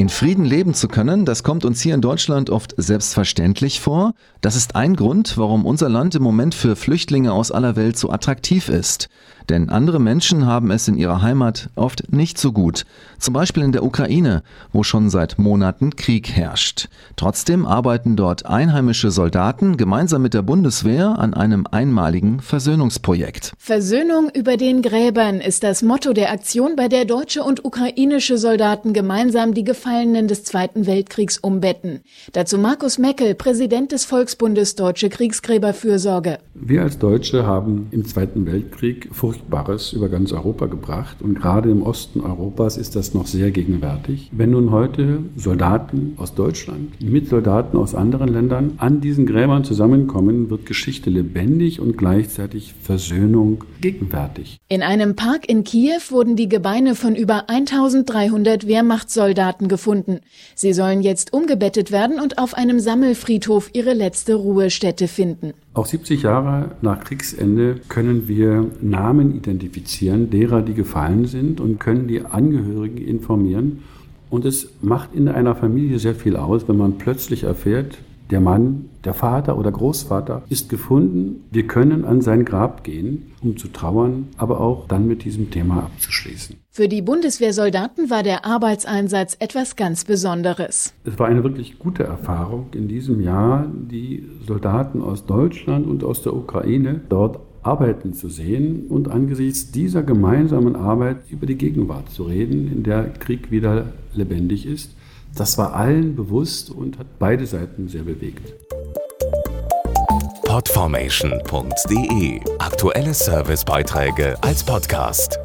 In Frieden leben zu können, das kommt uns hier in Deutschland oft selbstverständlich vor. Das ist ein Grund, warum unser Land im Moment für Flüchtlinge aus aller Welt so attraktiv ist. Denn andere Menschen haben es in ihrer Heimat oft nicht so gut. Zum Beispiel in der Ukraine, wo schon seit Monaten Krieg herrscht. Trotzdem arbeiten dort einheimische Soldaten gemeinsam mit der Bundeswehr an einem einmaligen Versöhnungsprojekt. Versöhnung über den Gräbern ist das Motto der Aktion, bei der deutsche und ukrainische Soldaten gemeinsam die Gefallenen des Zweiten Weltkriegs umbetten. Dazu Markus Meckel, Präsident des Volksbundes Deutsche Kriegsgräberfürsorge. Wir als Deutsche haben im Zweiten Weltkrieg Furchtbares über ganz Europa gebracht und gerade im Osten Europas ist das noch sehr gegenwärtig. Wenn nun heute Soldaten aus Deutschland mit Soldaten aus anderen Ländern an diesen Gräbern zusammenkommen, wird Geschichte lebendig und gleichzeitig Versöhnung gegenwärtig. In einem Park in Kiew wurden die Gebeine von über 1300 Wehrmachtssoldaten gefunden. Sie sollen jetzt umgebettet werden und auf einem Sammelfriedhof ihre letzte Ruhestätte finden. Auch 70 Jahre nach Kriegsende können wir Namen identifizieren derer, die gefallen sind und können die Angehörigen informieren. Und es macht in einer Familie sehr viel aus, wenn man plötzlich erfährt, der Mann, der Vater oder Großvater ist gefunden. Wir können an sein Grab gehen, um zu trauern, aber auch dann mit diesem Thema abzuschließen. Für die Bundeswehrsoldaten war der Arbeitseinsatz etwas ganz Besonderes. Es war eine wirklich gute Erfahrung in diesem Jahr, die Soldaten aus Deutschland und aus der Ukraine dort arbeiten zu sehen und angesichts dieser gemeinsamen Arbeit über die Gegenwart zu reden, in der Krieg wieder lebendig ist. Das war allen bewusst und hat beide Seiten sehr bewegt. Podformation.de Aktuelle Servicebeiträge als Podcast.